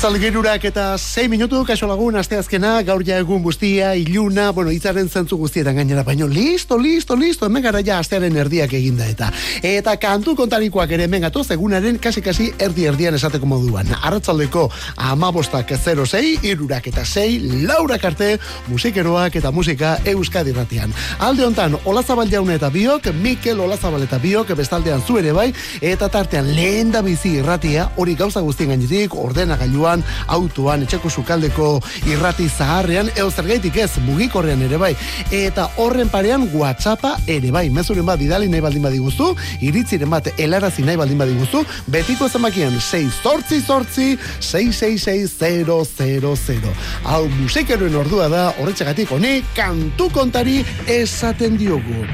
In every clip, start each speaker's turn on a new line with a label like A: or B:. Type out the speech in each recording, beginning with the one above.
A: Arratzal gerurak eta 6 minutu, kaso lagun, asteazkena, gaur ja egun guztia, iluna, bueno, itzaren zentzu guztietan gainera, baino, listo, listo, listo, hemen gara ja astearen erdiak eginda eta. Eta kantu kontarikoak ere hemen gatoz, egunaren kasi-kasi erdi-erdian esateko moduan. Arratzaldeko amabostak 06, irurak eta 6, laurak arte, musikeroak eta musika euskadi ratian. Alde hontan, Olazabal jaune eta biok, Mikel Olazabal eta biok, bestaldean zu ere bai, eta tartean lehen da bizi irratia, hori gauza guztien gainetik, ordena gailuan, autoan, etxeko sukaldeko irrati zaharrean, eo zergaitik ez, mugikorrean ere bai. Eta horren parean WhatsAppa ere bai. Mezuren bat bidali nahi baldin badiguzu, iritziren bat elarazi nahi baldin badiguzu, betiko ezamakien 6 sortzi sortzi 666 Hau musikeroen ordua da, horretxegatik honi, kantu kontari esaten diogu.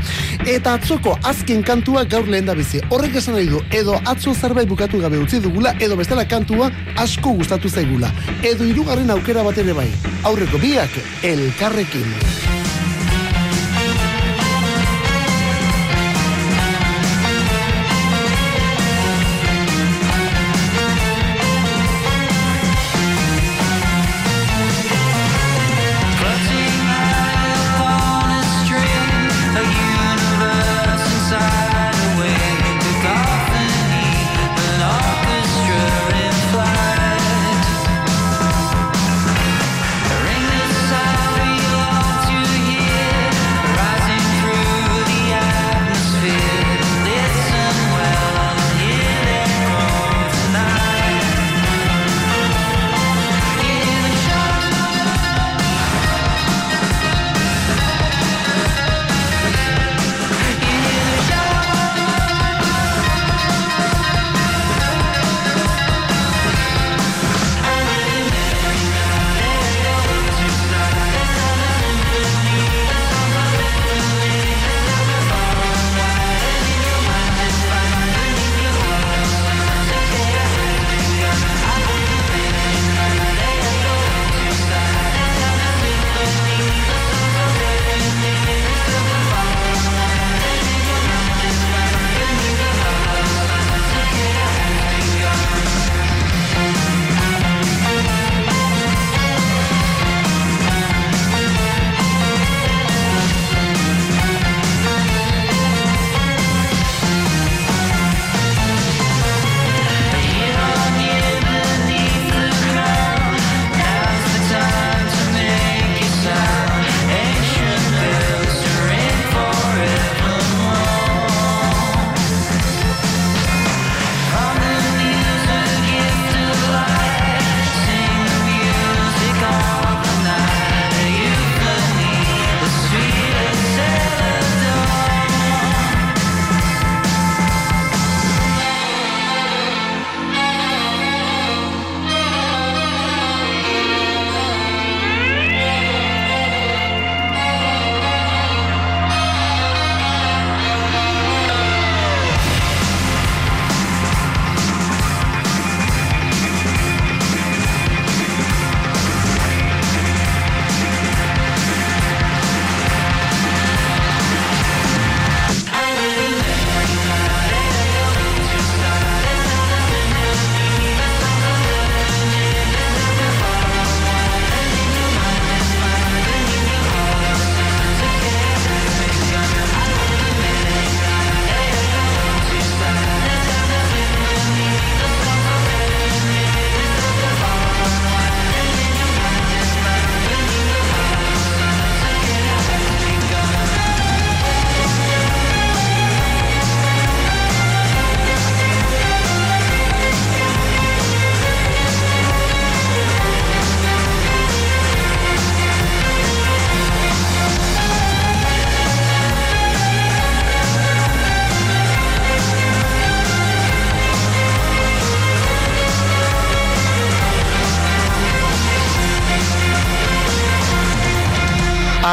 A: Eta atzoko azken kantua gaur lehen da bizi. Horrek esan nahi du, edo atzo zerbait bukatu gabe utzi dugula, edo bestela kantua asko gustatu zaigula. Edo hirugarren aukera bat ere bai. Aurreko biak elkarrekin.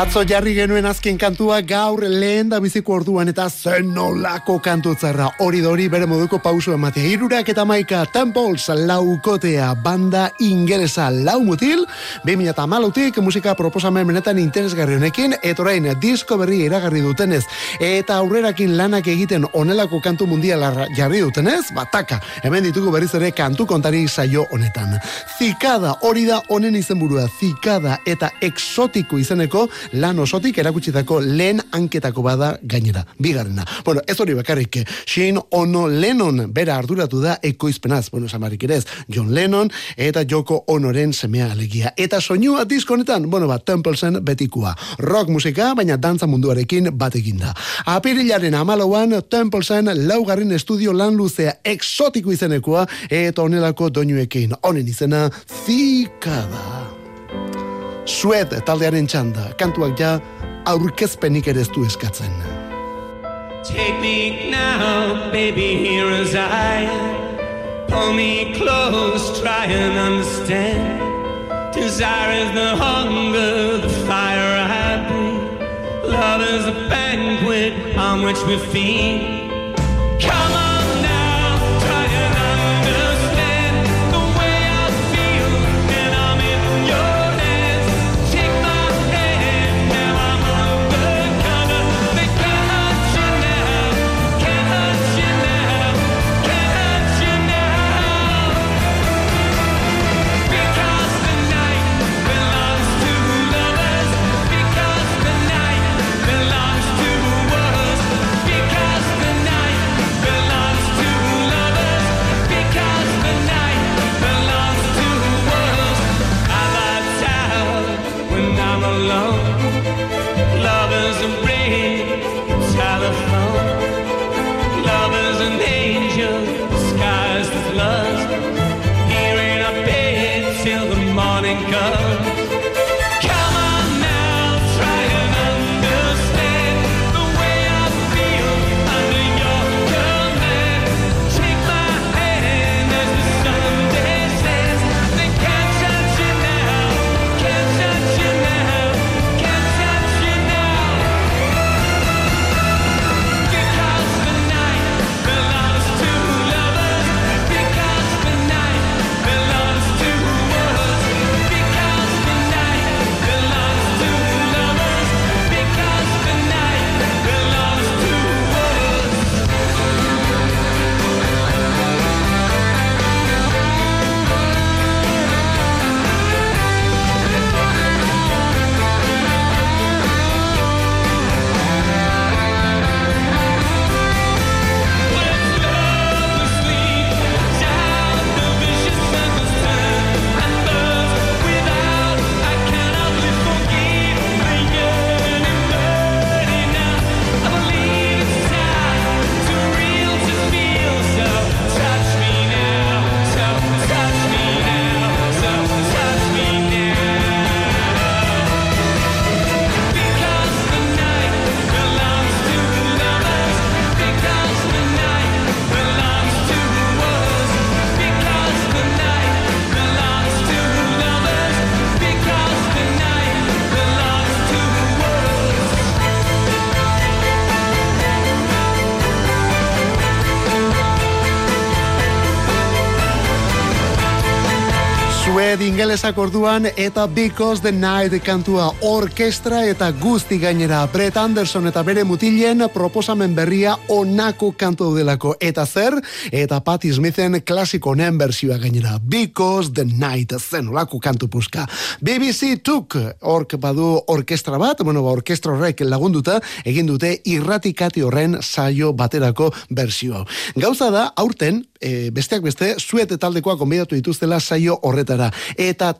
A: Atzo jarri genuen azken kantua gaur lehen da biziko orduan eta zen nolako kantutzarra hori dori bere moduko pausu ematea. Irurak eta maika Temples laukotea banda ingelesa lau mutil, 2000 eta malutik musika proposamen benetan interesgarri honekin, etorain disko berri iragarri dutenez eta aurrerakin lanak egiten onelako kantu mundiala jarri dutenez, bataka, hemen ditugu berriz ere kantu kontari saio honetan. Zikada hori da honen izenburua, zikada eta exotiko izeneko lan osotik erakutsitako lehen anketako bada gainera, bigarrena. Bueno, ez hori bakarrik, Shane Ono Lennon bera arduratu da ekoizpenaz, bueno, samarik ere ez, John Lennon eta Joko Onoren semea alegia. Eta soinua diskonetan, bueno, bat, Templesen betikua. Rock musika, baina dantza munduarekin batekin da. Apirilaren amalauan, Templesen laugarren estudio lan luzea exotiko izenekoa, eta onelako doinuekin. Honen izena, Zikada. Sued taldearen txanda, kantuak ja aurkezpenik ere ez du eskatzen. Take me now, baby, here as I. Pull me close, try and understand. Desire is the hunger, the fire I breathe. Love is a banquet on which we feed. Ingelesak orduan eta Because the Night kantua orkestra eta guzti gainera Brett Anderson eta bere mutilen proposamen berria onako kantu delako eta zer? Eta Patti Smithen klasiko nen bersioa gainera. Because the Night zen olako kantu puska. BBC Tuk ork badu orkestra bat bueno, ba, orkestra horrek lagunduta egin dute irratikati horren saio baterako bersio gauza da aurten e, besteak beste zuet taldekoa konbidatu dituztela saio horretara. Eta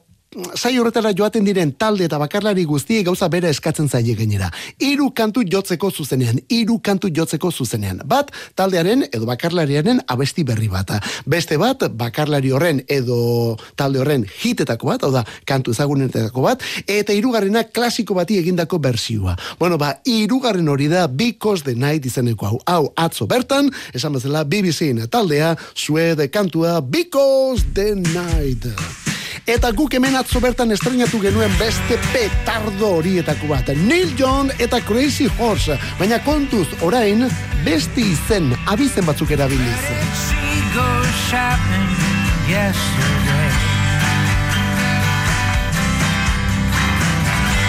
A: sai horretara joaten diren talde eta bakarlari guztiek gauza bera eskatzen zaie gainera. Hiru kantu jotzeko zuzenean, hiru kantu jotzeko zuzenean. Bat taldearen edo bakarlariaren abesti berri bata. Beste bat bakarlari horren edo talde horren hitetako bat, hau da kantu ezagunetako bat, eta hirugarrena klasiko bati egindako bersioa. Bueno, ba, hirugarren hori da Because the Night izeneko hau. Hau atzo bertan, esan bezala BBC taldea, suede kantua Because the Night. Eta guk hemen atzo bertan estrenatu genuen beste petardo horietako bat. Neil John eta Crazy Horse. Baina kontuz, orain, beste izen, abizen batzuk erabiliz.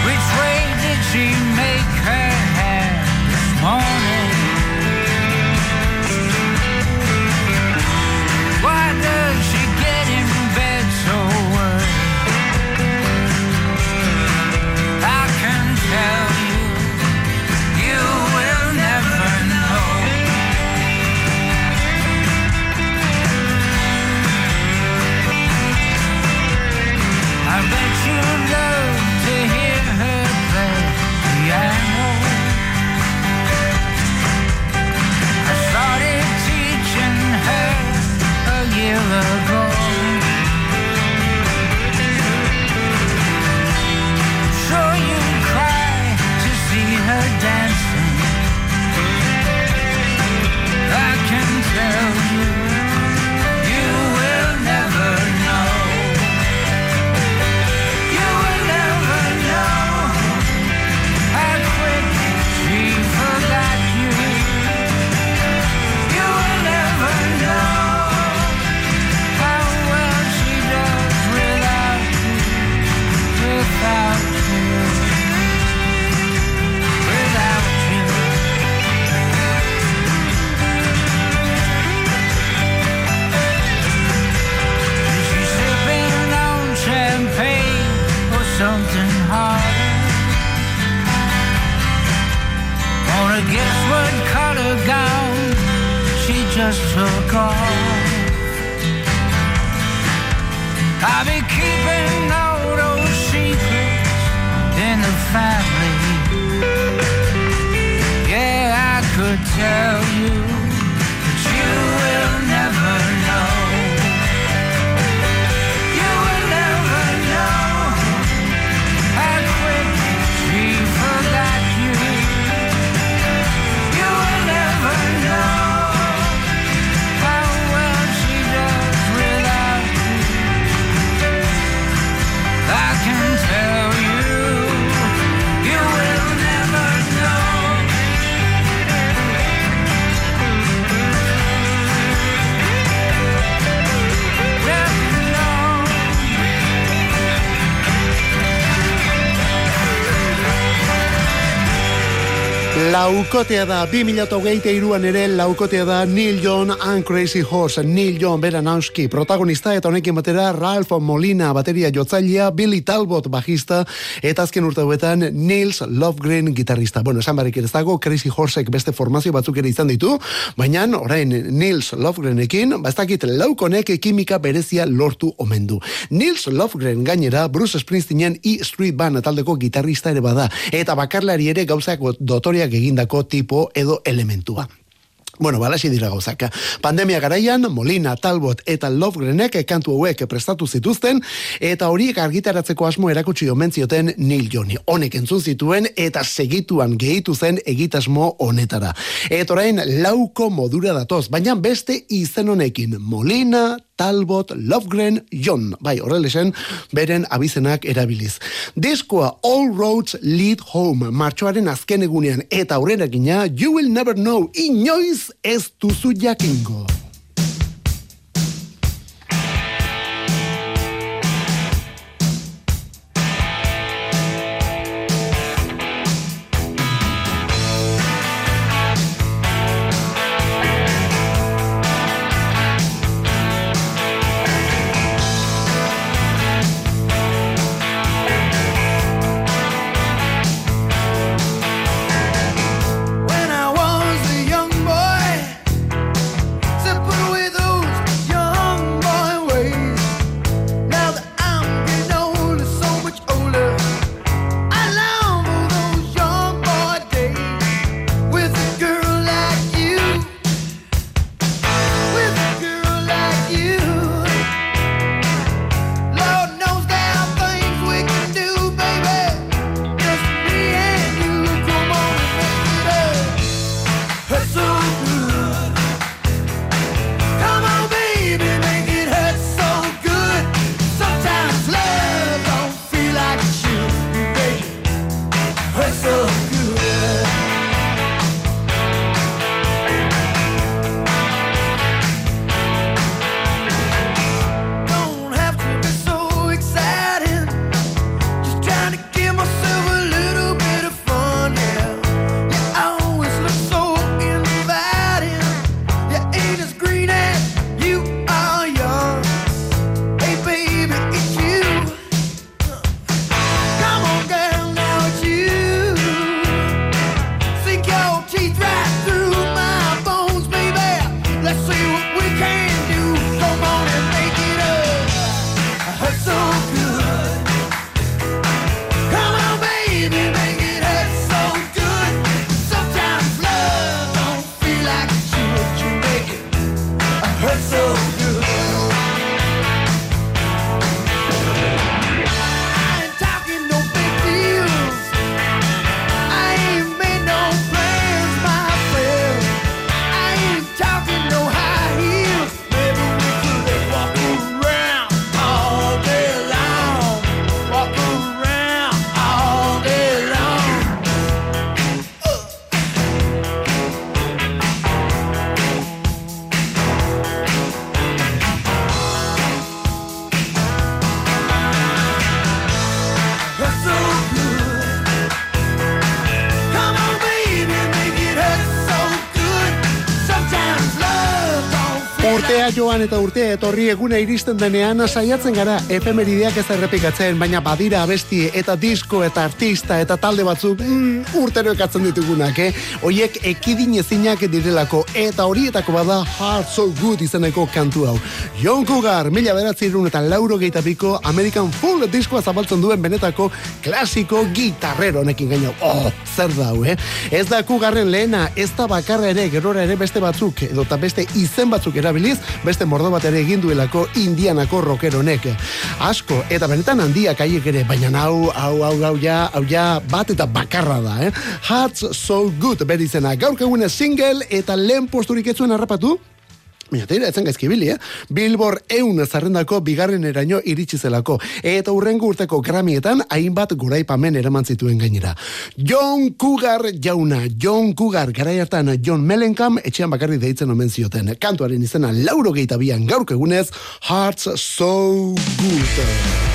A: Which way did she Laukotea da, 2008an ere laukotea da Neil John and Crazy Horse. Neil John bera protagonista eta honekin batera Ralph Molina bateria jotzailea, Billy Talbot bajista eta azken urte huetan Nils Lovegren gitarrista. Bueno, esan barik ez dago, Crazy Horseek beste formazio batzuk ere izan ditu, baina orain Nils Lovegrenekin, bastakit laukonek kimika berezia lortu omen du. Nils Lovegren gainera Bruce Springsteenen E Street Band taldeko gitarrista ere bada eta bakarlari ere gauzak dotoriak egin egindako tipo edo elementua. Bueno, balasi dira gauzaka. Pandemia garaian, Molina, Talbot eta Lovegrenek kantu hauek prestatu zituzten, eta horiek argitaratzeko asmo erakutsi omentzioten Neil Joni. Honek entzun zituen eta segituan gehitu zen egitasmo honetara. Eta orain lauko modura datoz, baina beste izen honekin, Molina, Talbot Lovegren John. Bai, horrelesen, beren abizenak erabiliz. Diskoa All Roads Lead Home, martxoaren azken egunean, eta aurrera You Will Never Know, inoiz ez duzu jakingo. Joan eta urtea etorri eguna iristen denean saiatzen gara efemerideak ez errepikatzen, baina badira abesti eta disko eta artista eta talde batzuk mm, urtero ekatzen ditugunak, eh? Oiek ekidin ezinak direlako eta horietako bada Heart So Good izeneko kantu hau. Jon Cougar, mila beratzerun eta lauro biko American Full diskoa zabaltzen duen benetako klasiko gitarrero nekin gaino. Oh, zer dau, eh? Ez da Cougarren lehena, ez da bakarra ere, gerora ere beste batzuk, edo beste izen batzuk erabiliz, beste mordo bat ere egin duelako indianako rokeronek. Asko, eta benetan handiak aiek ere, baina hau, hau, hau, hau, ja, hau, ja, bat eta bakarra da, eh? Hearts So Good, berizena, gaur single eta lehen posturik etzuen harrapatu, Baina teira, etzen gaizki bili, eh? Billboard eun zarrendako bigarren eraino iritsi zelako. Eta urrengo urteko gramietan, hainbat guraipamen eraman zituen gainera. John Cougar jauna, John Cougar, gara hartan John Mellencamp, etxean bakarri deitzen omen zioten. Kantuaren izena, lauro gehietabian gaurko egunez, Hearts So Good.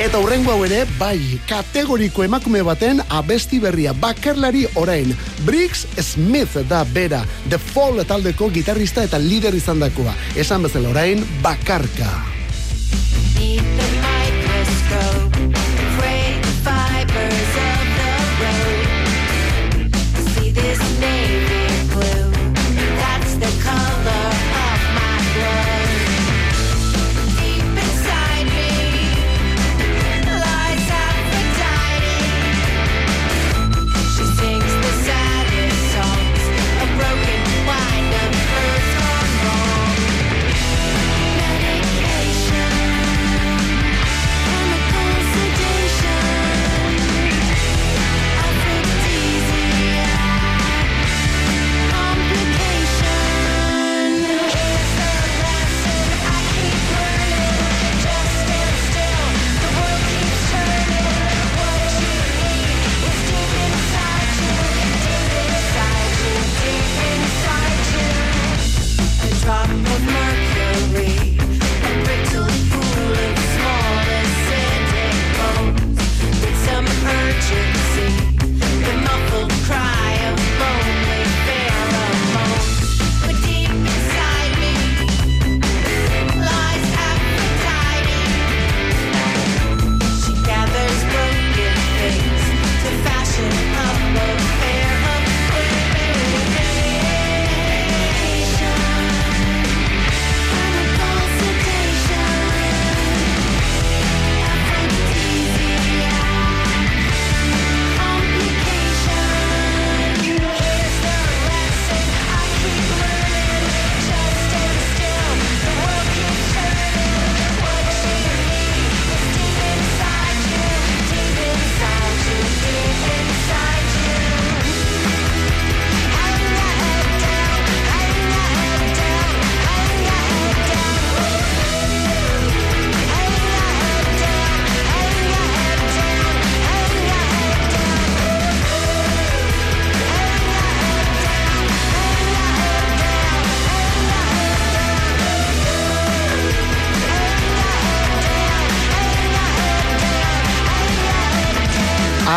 A: Eta urrengo hau ere, bai, kategoriko emakume baten abesti berria bakarlari orain. Briggs Smith da bera, The Fall taldeko gitarrista eta lider izan dakoa. Esan bezala orain, bakarka.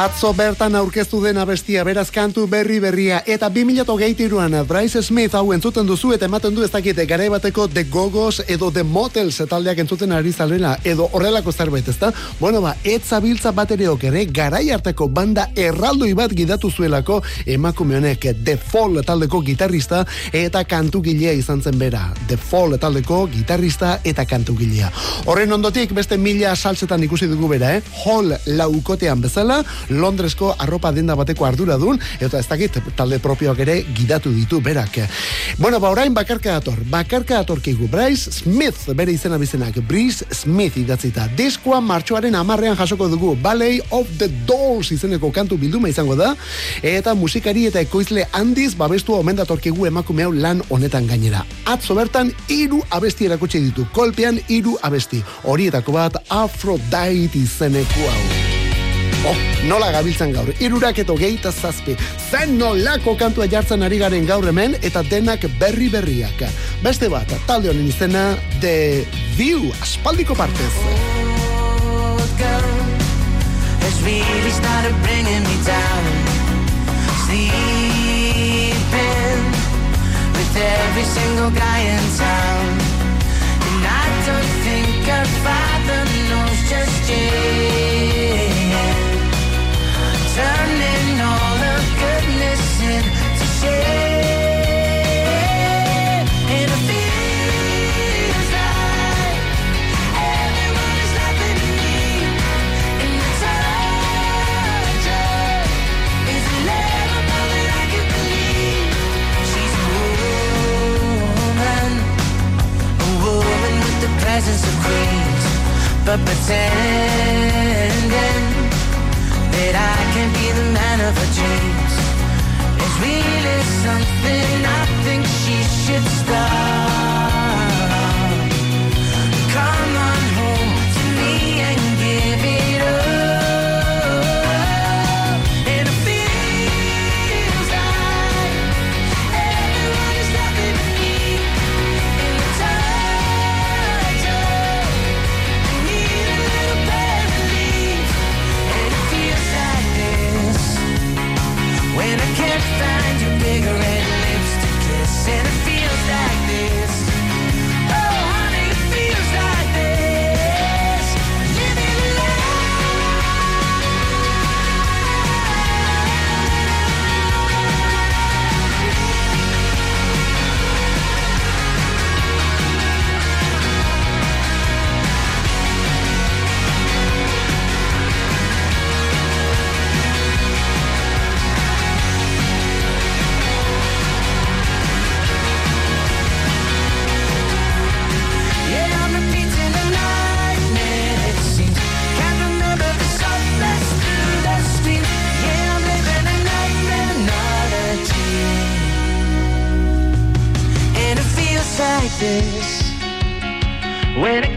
A: Atzo bertan aurkeztu den abestia beraz kantu berri berria. Eta 2008an Bryce Smith hau entzuten duzu eta ematen du ez dakite garai bateko The Gogos edo The Motels taldeak entzuten ari zalena edo horrelako zerbait ezta? Bueno ba etza biltza bateriok ere garai harteko banda erraldoi bat gidatu zuelako emakume honek The Fall taldeko gitarrista eta kantu gilea izan zen bera. The Fall taldeko gitarrista eta kantu gilea horren ondotik beste mila saltzetan ikusi dugu bera eh? Hall laukotean bezala
B: Londresko arropa denda bateko arduradun, eta ez dakit talde propioak ere gidatu ditu berak. Bueno, ba orain bakarka dator, bakarka datorkigu, Bryce Smith, bere izena bizenak, Bryce Smith idatzita. Diskoa martxoaren amarrean jasoko dugu, Ballet of the Dolls izeneko kantu bilduma izango da, eta musikari eta ekoizle handiz babestu omen datorkigu emakume hau lan honetan gainera. Atzo bertan, hiru abesti erakutsi ditu, kolpean hiru abesti. Horietako bat, Aphrodite izeneko hau. Oh, nola gabiltzan gaur, irurak eto geita zazpi. Zen nolako kantua jartzen ari garen gaur hemen, eta denak berri berriak. Beste bat, talde honen izena, The View, aspaldiko partez. Oh, girl, has really every single guy in town. And I don't think our father knows just yet.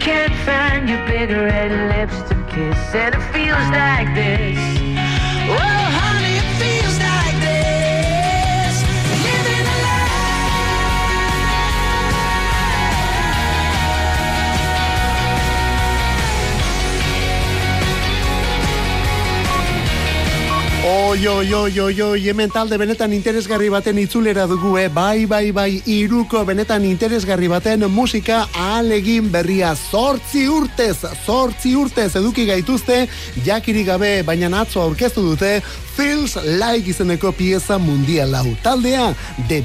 B: Can't find your big red lips to kiss. And it feels like this. Oi, oi, oi, oi, oi, hemen talde benetan interesgarri baten itzulera dugu, eh? bai, bai, bai, iruko benetan interesgarri baten musika ahalegin berria, zortzi urtez, zortzi urtez eduki gaituzte, jakiri gabe, baina atzo aurkeztu dute, Feels Like izeneko pieza mundial hau. Taldea, The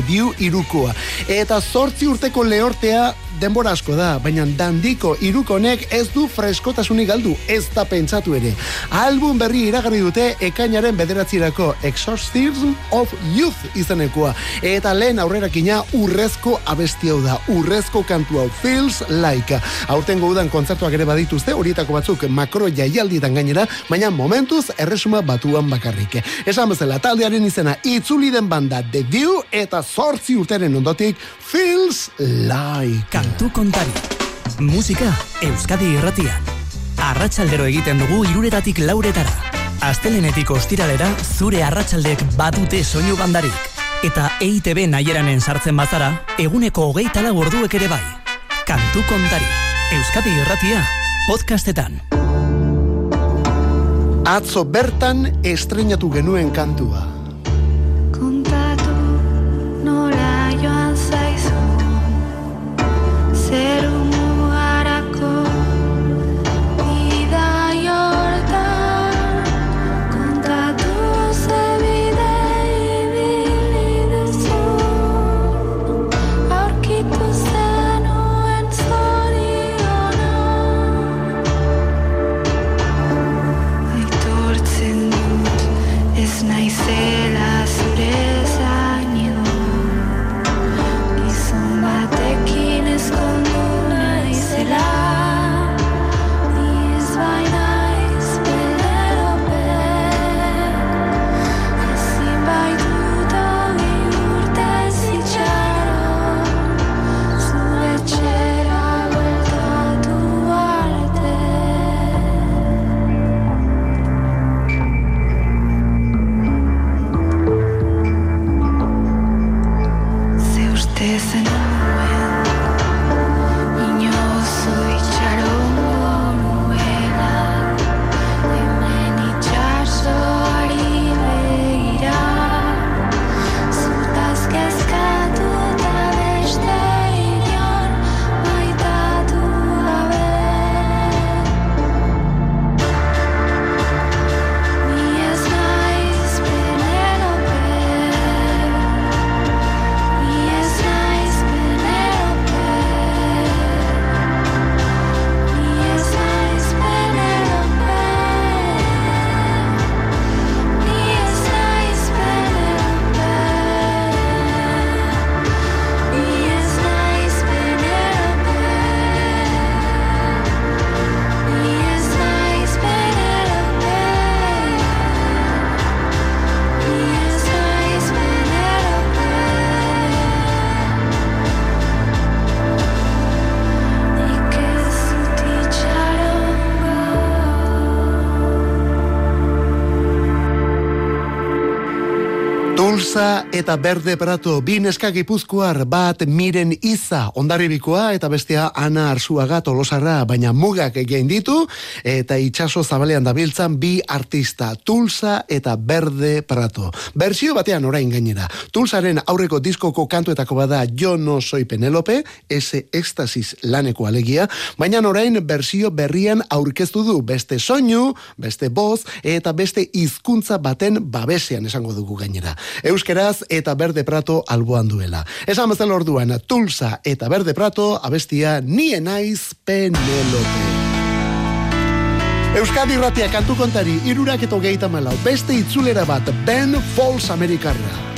B: View irukoa. Eta zortzi urteko lehortea denbora asko da, baina dandiko irukonek ez du freskotasunik galdu, ez da pentsatu ere. Album berri iragarri dute ekainaren bederatzirako Exorcism of Youth izenekoa. Eta lehen aurrerakina urrezko abesti hau da, urrezko kantu hau, Feels Like. Aurtengo udan kontzertuak ere badituzte, horietako batzuk makro jaialdietan gainera, baina momentuz erresuma batuan bakarrik. Esan bezala, taldearen izena itzuli den banda The View eta zortzi urteren ondotik Feels Like.
C: Kantu kontari. Musika Euskadi irratian. Arratsaldero egiten dugu iruretatik lauretara. Astelenetik ostiralera zure arratsaldek badute soinu bandarik. Eta EITB naieranen sartzen bazara, eguneko hogeita lau orduek ere bai. Kantu kontari. Euskadi irratia. Podcastetan.
B: Atzo bertan estrenatu genuen kantua.
D: Kontatu nola joan zaizu Zeru
A: eta Berde Prato, bi neska gipuzkoar bat miren iza ondarribikoa eta bestea Ana Arsuaga tolosarra, baina mugak egin ditu eta itxaso zabalean dabiltzan bi artista, Tulsa eta Berde Prato. Bersio batean orain gainera. Tulsaren aurreko diskoko kantuetako bada Jo no soy Penelope, ese ekstasis laneko alegia, baina orain bersio berrian aurkeztu du beste soinu, beste boz eta beste hizkuntza baten babesean esango dugu gainera. Euskeraz eta Berde Prato alboan duela. Esan bezala orduan, Tulsa eta Berde Prato abestia Nie naiz Penelope. Euskadi Ratia kantu kontari irurak eto gehieta malau, beste itzulera bat Ben Falls Amerikarra.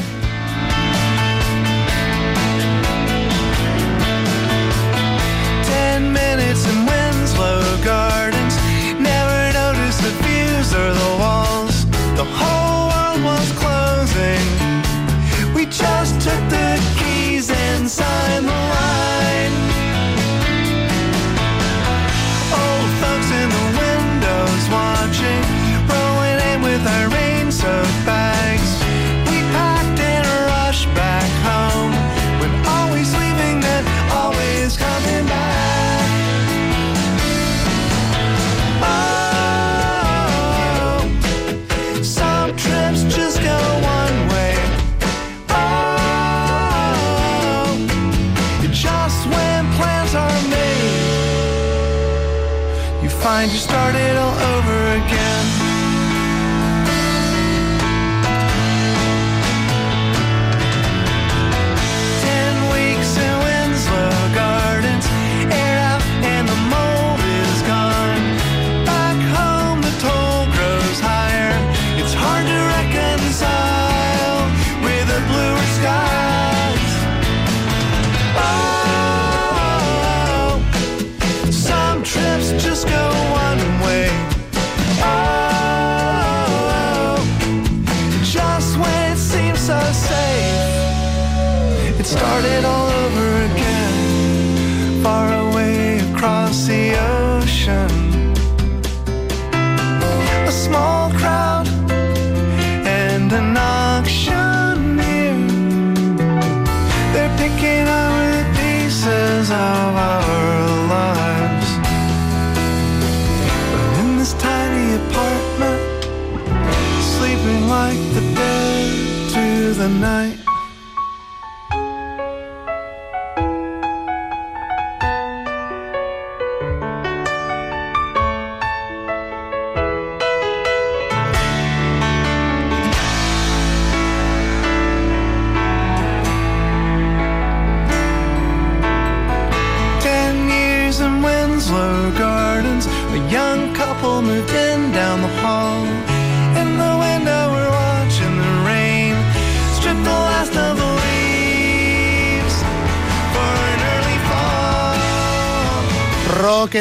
E: The night.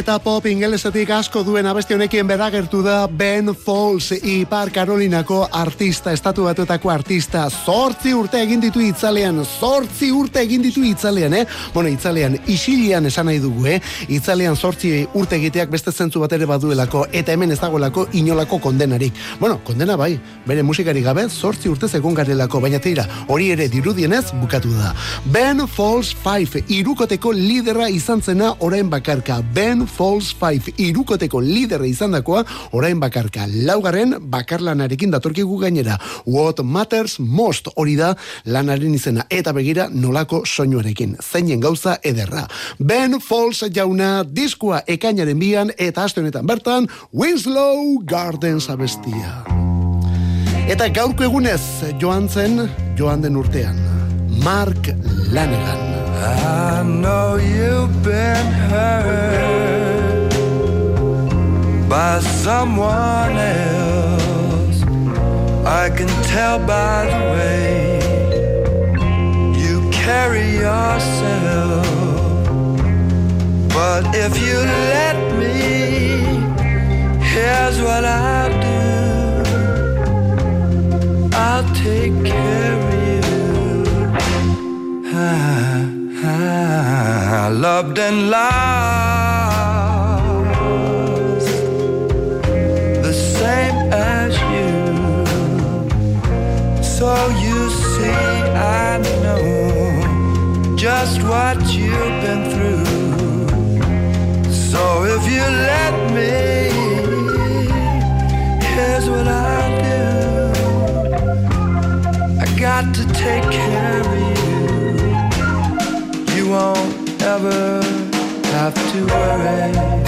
A: Eta pop ingelesetik asko duen abesti honekin beragertu da Ben Folds Ipar Karolinako artista, estatu batuetako artista. Zortzi urte egin ditu itzalean, zortzi urte egin ditu itzalean, eh? Bueno, itzalean, isilian esan nahi dugu, eh? Itzalean zortzi urte egiteak beste zentzu bat ere baduelako, eta hemen ez dagoelako inolako kondenarik. Bueno, kondena bai, bere musikari gabe zortzi urte egon garelako, baina tira, hori ere dirudienez bukatu da. Ben Falls 5, irukoteko lidera izan zena orain bakarka. Ben Falls 5, irukoteko lidera izan dakoa orain bakarka. Laugarren bakarlanarekin datorkigu gainera. What Matters Most hori da lanaren izena. Eta begira nolako soinuarekin. Zeinen gauza ederra. Ben Falls jauna diskoa ekainaren bian eta aste honetan bertan Winslow Gardens abestia. Eta gaurko egunez joan zen joan den urtean. Mark Lanegan.
E: I know you've been hurt someone else. I can tell by the way you carry yourself. But if you let me, here's what I'll do. I'll take care of you. I, I loved and lost you've been through. So if you let me, here's what I'll do. I got to take care of you. You won't ever have to worry.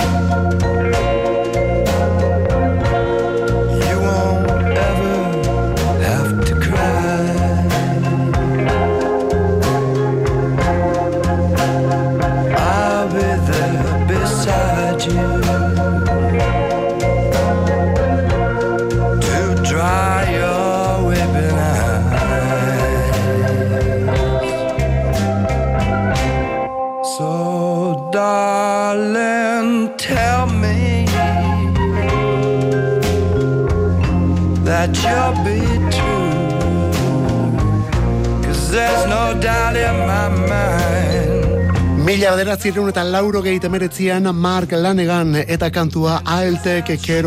A: Mila bederatzireun eta lauro emeretzian Mark Lanegan eta kantua I'll take care.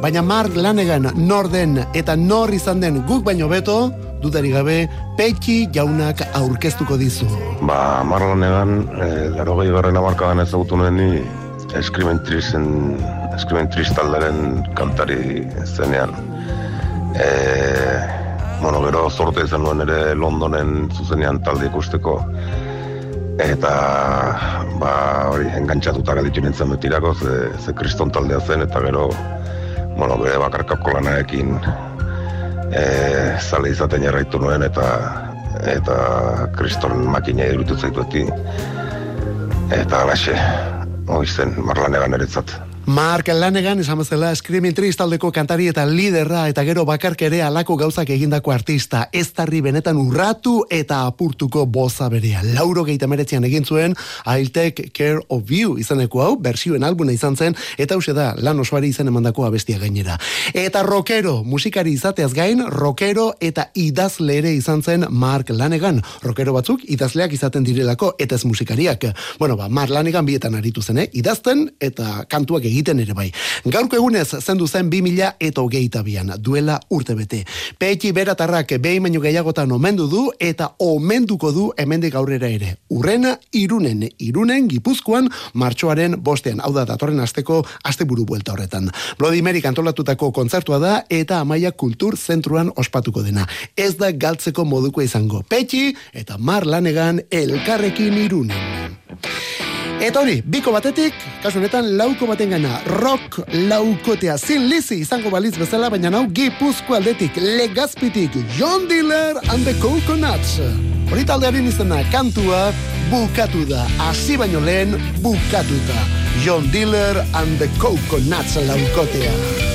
A: Baina Mark Lanegan nor den eta nor izan den guk baino beto, dudari gabe, Petxi jaunak aurkeztuko dizu.
F: Ba, marlanegan, e, laro gehi garren amarkadan ezagutu nuen ni eskrimentrizen, eskrimentriz talderen kantari zenean. E, bueno, gero zorte izan nuen ere Londonen zuzenean talde ikusteko. Eta, ba, hori, engantzatuta galitu nintzen betirako, ze, ze kriston taldea zen, eta gero, bueno, bere bakarkako lanaekin e, zale izaten jarraitu nuen, eta eta kriston makina iruditu zaitu beti. Eta alaxe, hori zen, marlanegan eretzat.
A: Mark Lanegan, esan bezala, Screaming Trees taldeko kantari eta liderra eta gero bakark ere alako gauzak egindako artista. Ez tarri benetan urratu eta apurtuko boza berea. Lauro gehi meretzian egin zuen, I'll take care of you izaneko hau, bersioen albuna izan zen, eta hause da, lan osoari izan emandako abestia gainera. Eta rockero, musikari izateaz gain, rockero eta idazle ere izan zen Mark Lanegan. Rockero batzuk idazleak izaten direlako, eta ez musikariak. Bueno, ba, Mark Lanegan bietan aritu zen, eh? idazten eta kantuak egiten ere bai. Gaurko egunez zendu zen 2000 eta hogeita bian, duela urte bete. Petxi beratarrak behin baino gehiagotan omendu du eta omenduko du hemendik aurrera ere. Urrena irunen, irunen gipuzkoan martxoaren bostean, hau da datorren asteko asteburu buelta horretan. Bloody Mary kantolatutako kontzertua da eta amaia kultur zentruan ospatuko dena. Ez da galtzeko moduko izango. Petxi eta Mar Lanegan elkarrekin irunen. Eta hori, biko batetik, kasu honetan lauko baten gana, rock laukotea, zin lizi izango baliz bezala, baina nau gipuzko aldetik, legazpitik, John Diller and the Coconuts. Hori taldearen izena, kantua, bukatu da, hasi baino lehen, bukatu da. John Diller and the Coconuts laukotea.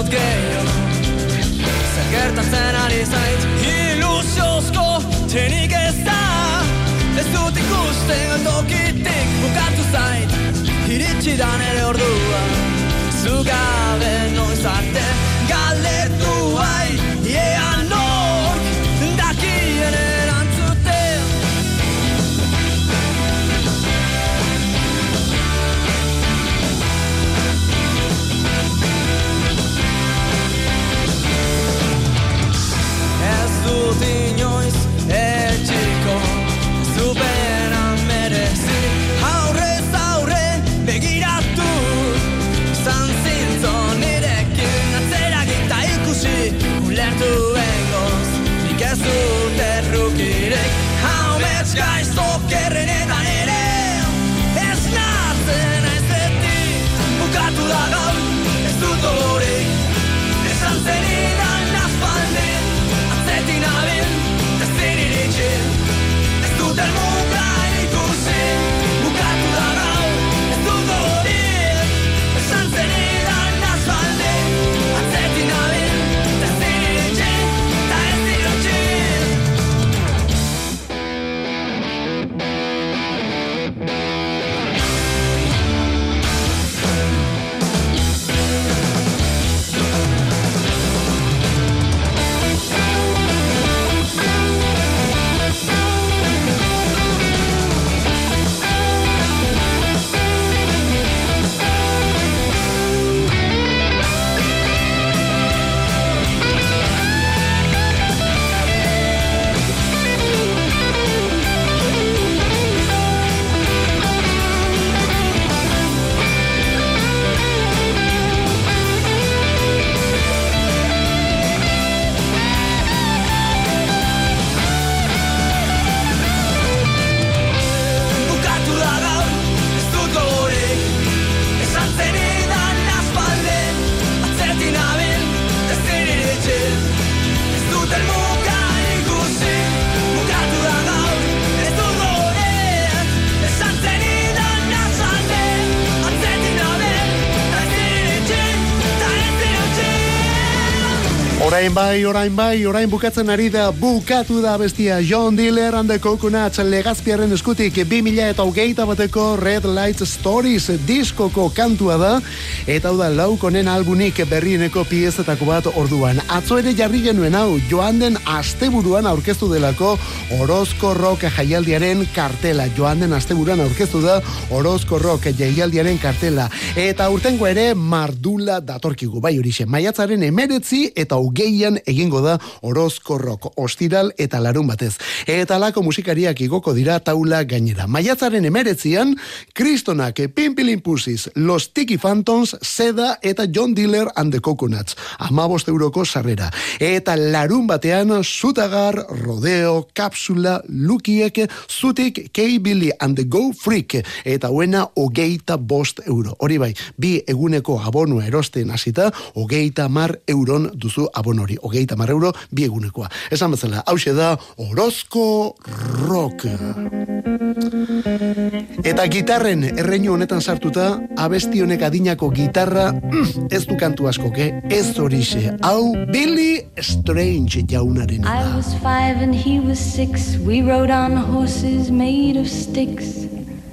G: Dut gehiago Zer gertatzen ari zait Ilusiozko tenik ez da. Ez dut ikusten tokitik bukatu zait Iritsi da nere ordua Zugabe bai,
A: orain bai, orain bukatzen ari da, bukatu da bestia John Diller and the Coconuts legazpiaren eskutik 2000 eta hogeita bateko Red Lights Stories diskoko kantua da, eta hau da laukonen albunik berrieneko piezetako bat orduan. Atzo ere jarri genuen hau, joan den asteburuan aurkeztu delako Orozko Rock jaialdiaren kartela. Joan den asteburuan aurkeztu da Orozko Rock jaialdiaren kartela. Eta urtengo ere mardula datorkigu, bai horixe, maiatzaren emeretzi eta hogeian egingo da Orozko Rock, ostiral eta larun batez. Eta lako musikariak igoko dira taula gainera. Maiatzaren emeretzian, Kristonak, Pimpilin Pussies, Los Tiki Phantoms, Seda eta John Diller and the Coconuts. Amabost euroko sarrera. Eta larun batean, Zutagar, Rodeo, Kapsula, Lukiek, Zutik, K-Billy and the Go Freak. Eta huena, hogeita bost euro. Hori bai, bi eguneko abonua erosten hasita, hogeita mar euron duzu abonori. Hogeita mar euro, bi egunekoa. Esan bezala, hause da, Orozko Rock. Eta gitarren erreinu honetan sartuta, abesti honek adinako gitarra mm, ez du kantu askoke, ez horixe. Hau Billy Strange jaunaren
H: I
A: da.
H: was five and he was six. We rode on horses made of sticks.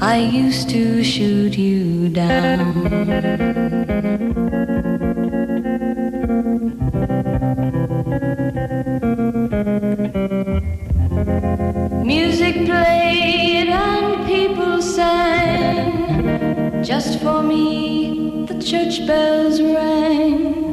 H: I used to shoot you down. Music played and people sang. Just for me, the church bells rang.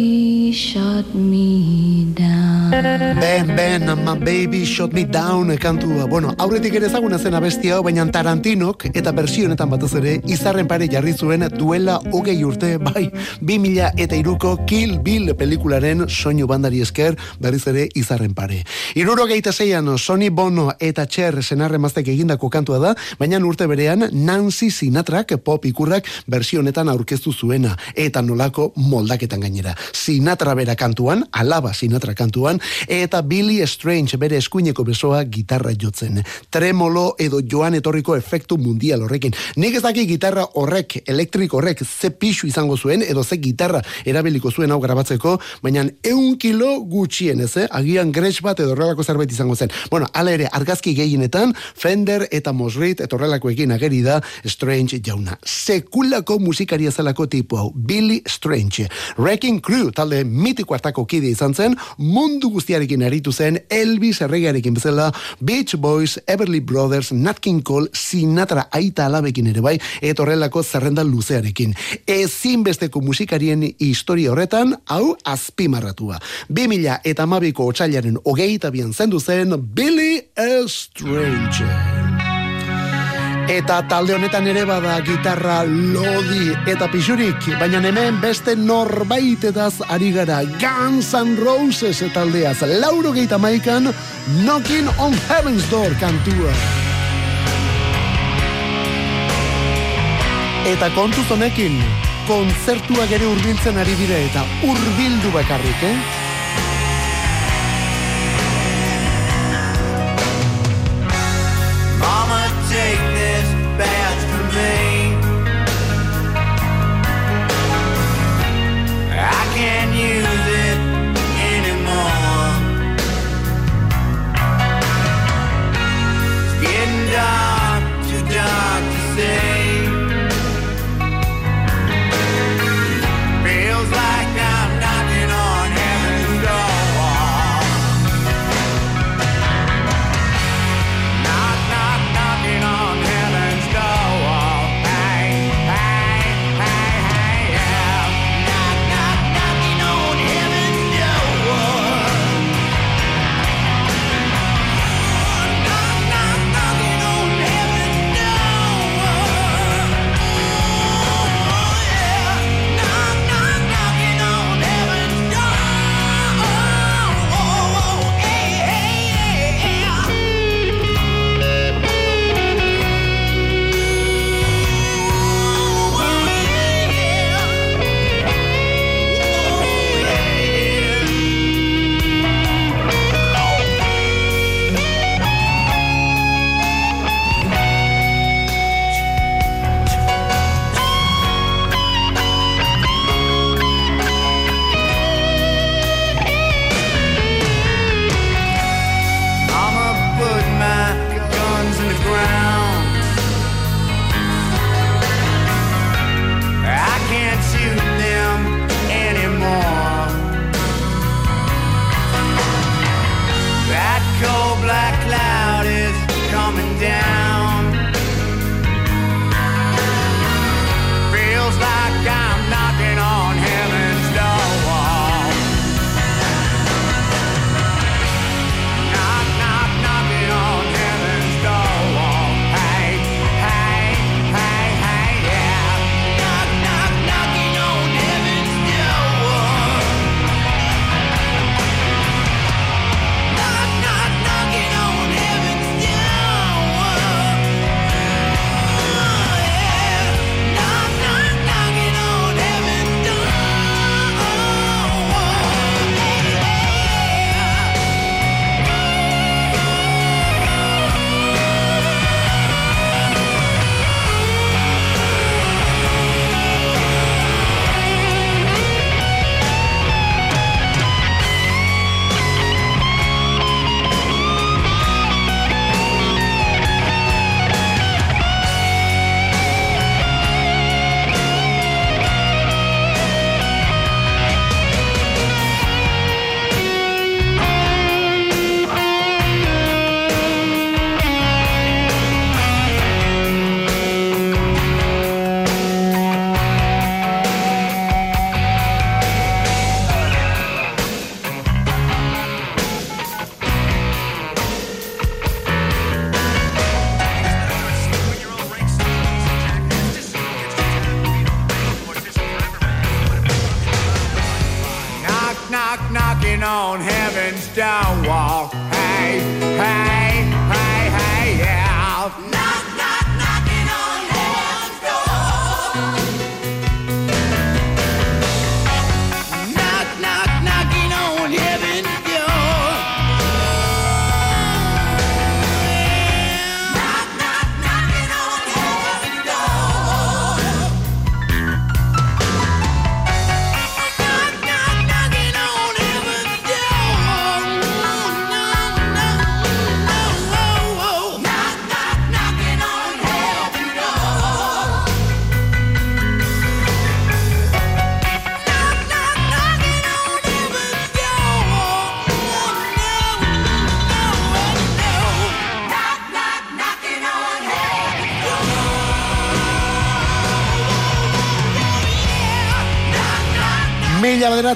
H: shot me.
A: Ben, ben, my baby shot me down kantua. Bueno, aurretik ere ezaguna zen abesti hau, baina Tarantinok eta honetan batez ere izarren pare jarri zuen duela hogei urte, bai, 2000 eta iruko Kill Bill pelikularen soinu bandari esker berriz ere izarren pare. Iruro gehieta zeian Sony Bono eta Cher senarre maztek egindako kantua da, baina urte berean Nancy Sinatrak pop ikurrak honetan aurkeztu zuena, eta nolako moldaketan gainera. Sinatra bera kantuan, alaba Sinatra kantuan, eta Billy Strange bere eskuineko besoa gitarra jotzen. Tremolo edo joan etorriko efektu mundial horrekin. Nik ez daki gitarra horrek, elektrik horrek, ze pixu izango zuen, edo ze gitarra erabiliko zuen hau grabatzeko, baina eun kilo gutxien, ez, eh? agian gretsch bat edo horrelako zerbait izango zen. Bueno, ala ere, argazki gehienetan, Fender eta Mosrit eta horrelakoekin ageri da Strange jauna. Sekulako musikaria zelako tipu hau, Billy Strange. Wrecking Crew talde mitiko hartako kide izan zen, mundu guztiarekin aritu zen, Elvis erregearekin bezala, Beach Boys, Everly Brothers, Nat King Cole, Sinatra aita alabekin ere bai, eta horrelako zerrenda luzearekin. Ezinbesteko musikarien historia horretan, hau azpimarratua. 2000 eta amabiko otxailaren hogeita bian zendu zen Billy Strange.
B: Eta talde honetan ere bada gitarra lodi eta pixurik, baina hemen beste norbaitetaz ari gara Guns N' Roses taldeaz. Lauro geita maikan, Knocking on Heaven's Door kantua. Eta kontuz honekin, kontzertuak ere urbiltzen ari dira eta urbildu bakarrik, eh?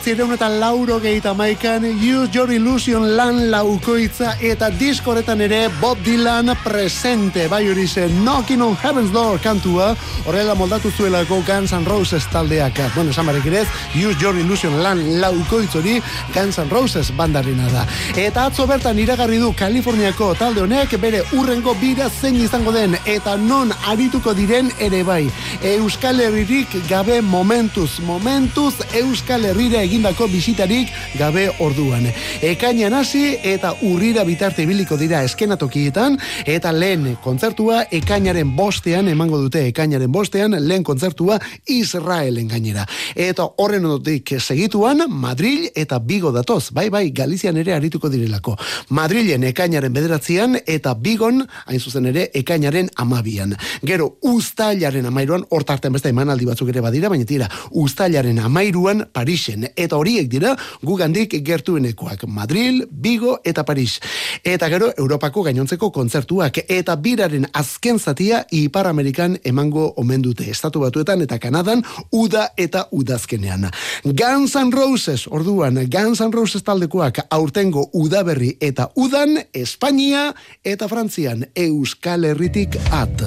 A: Bederatzi eta lauro gehieta maikan Use Your Illusion lan laukoitza eta diskoretan ere Bob Dylan presente. Bai hori zen Knocking on Heaven's Door kantua horrela moldatu zuelako Guns N' Roses taldeak. Bueno, esan barek ere Use Your Illusion lan laukoitz hori Guns N' Roses bandarina da. Eta atzo bertan iragarri du Kaliforniako talde honek bere urrengo bira zein izango den eta non arituko diren ere bai. Euskal Herririk gabe momentuz momentuz Euskal Herrira egindako bisitarik gabe orduan. Ekainan hasi eta urrira bitarte ibiliko dira eskenatokietan eta lehen kontzertua ekainaren bostean emango dute ekainaren bostean lehen kontzertua Israelen gainera. Eta horren ondotik segituan Madrid eta Bigo datoz. Bai bai Galizian ere arituko direlako. Madrilen ekainaren bederatzean eta Bigon hain zuzen ere ekainaren amabian gero ustailaren amairuan hortarten beste emanaldi batzuk ere badira baina tira ustailaren amairuan Parisen eta horiek dira gugandik gertuenekoak Madrid, Bigo eta Paris. Eta gero Europako gainontzeko kontzertuak eta biraren azken zatia Ipar Amerikan emango omen dute estatu batuetan eta Kanadan uda eta udazkenean. Guns N' Roses orduan Guns N' Roses taldekoak aurtengo udaberri eta udan Espainia eta Frantzian Euskal Herritik at.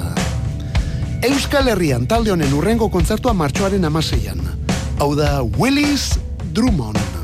A: Euskal Herrian talde honen urrengo kontzertua martxoaren amaseian. Hau da Willis Drummond.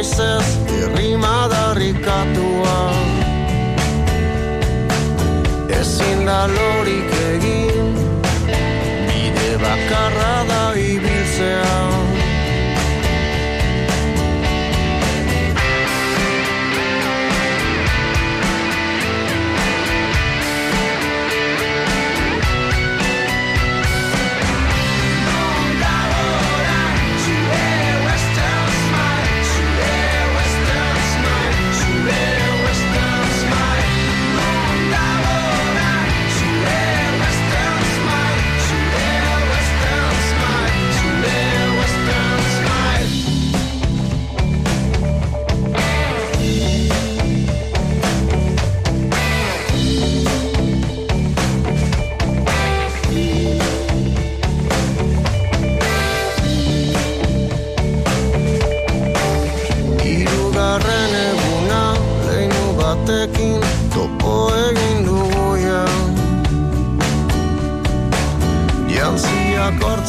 I: Goizez irrimadarrikatua Ezin da lorik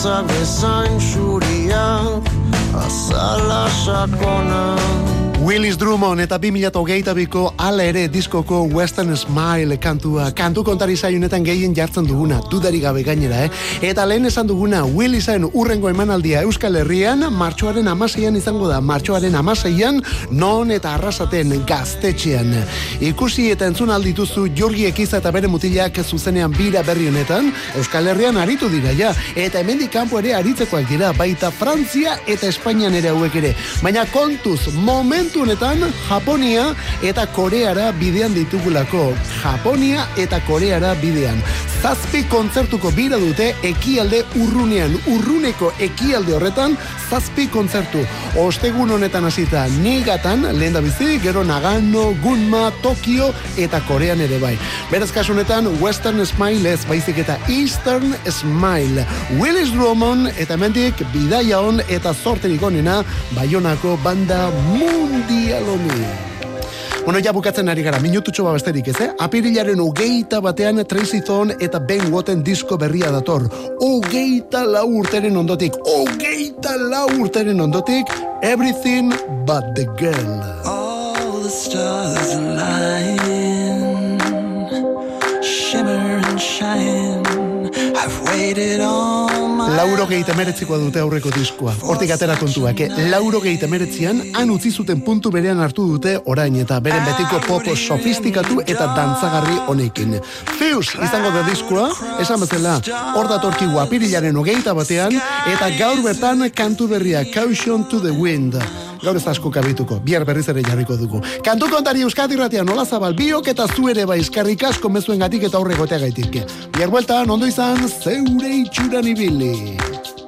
I: Hortzak bezain xuriak azala sakona
A: Willis Drummond eta 2008ko ala ere diskoko Western Smile kantua. Kantu kontari zaiunetan gehien jartzen duguna, dudari gabe gainera, eh? Eta lehen esan duguna, Willisen urrengo emanaldia Euskal Herrian, martxoaren amaseian izango da, martxoaren amaseian, non eta arrasaten gaztetxean. Ikusi eta entzun aldituzu Jorgi Ekiza eta bere mutilak zuzenean bira berri honetan, Euskal Herrian aritu dira ja, eta hemendik kanpo ere aritzekoak dira, baita Frantzia eta Espainian ere hauek ere. Baina kontuz, momentu honetan Japonia eta Koreara bidean ditugulako. Japonia eta Koreara bidean. Zazpi kontzertuko bira dute ekialde urrunean. Urruneko ekialde horretan zazpi kontzertu. Ostegun honetan hasita Nigatan, lehen da bizi, gero Nagano, Gunma, Tokio eta Korean ere bai. Beraz kasu honetan Western Smile ez baizik eta Eastern Smile. Willis Drummond eta hemendik bidaia on eta zorterik onena Baionako banda mundial honi. Bueno, ja bukatzen ari gara, minututxo ba besterik ez, eh? Apirilaren hogeita batean Tracy Thorn eta Ben Watten disko berria dator. Hogeita lau urteren ondotik, hogeita lau urteren ondotik, Everything but the girl.
J: All the stars align, shimmer and shine. I've waited my
A: Lauro gehieta meretzikoa dute aurreko diskoa. Hortik atera kontuak, eh? lauro gehieta meretzian, han utzi zuten puntu berean hartu dute orain eta beren betiko pop sofistikatu eta dantzagarri honekin. Zeus izango da diskoa, esan bezala, hor datorki guapirilaren hogeita batean, eta gaur bertan kantu berria, Caution to the Wind. Gaur ez asko kabituko, bihar berriz ere jarriko dugu. Kantu kontari Euskadi Ratia nola zabal, biok eta zu ere bai eskarrik asko mezuen gatik eta horregotea gaitik. Bihar bueltan, ondo izan, zeure itxuran ibili.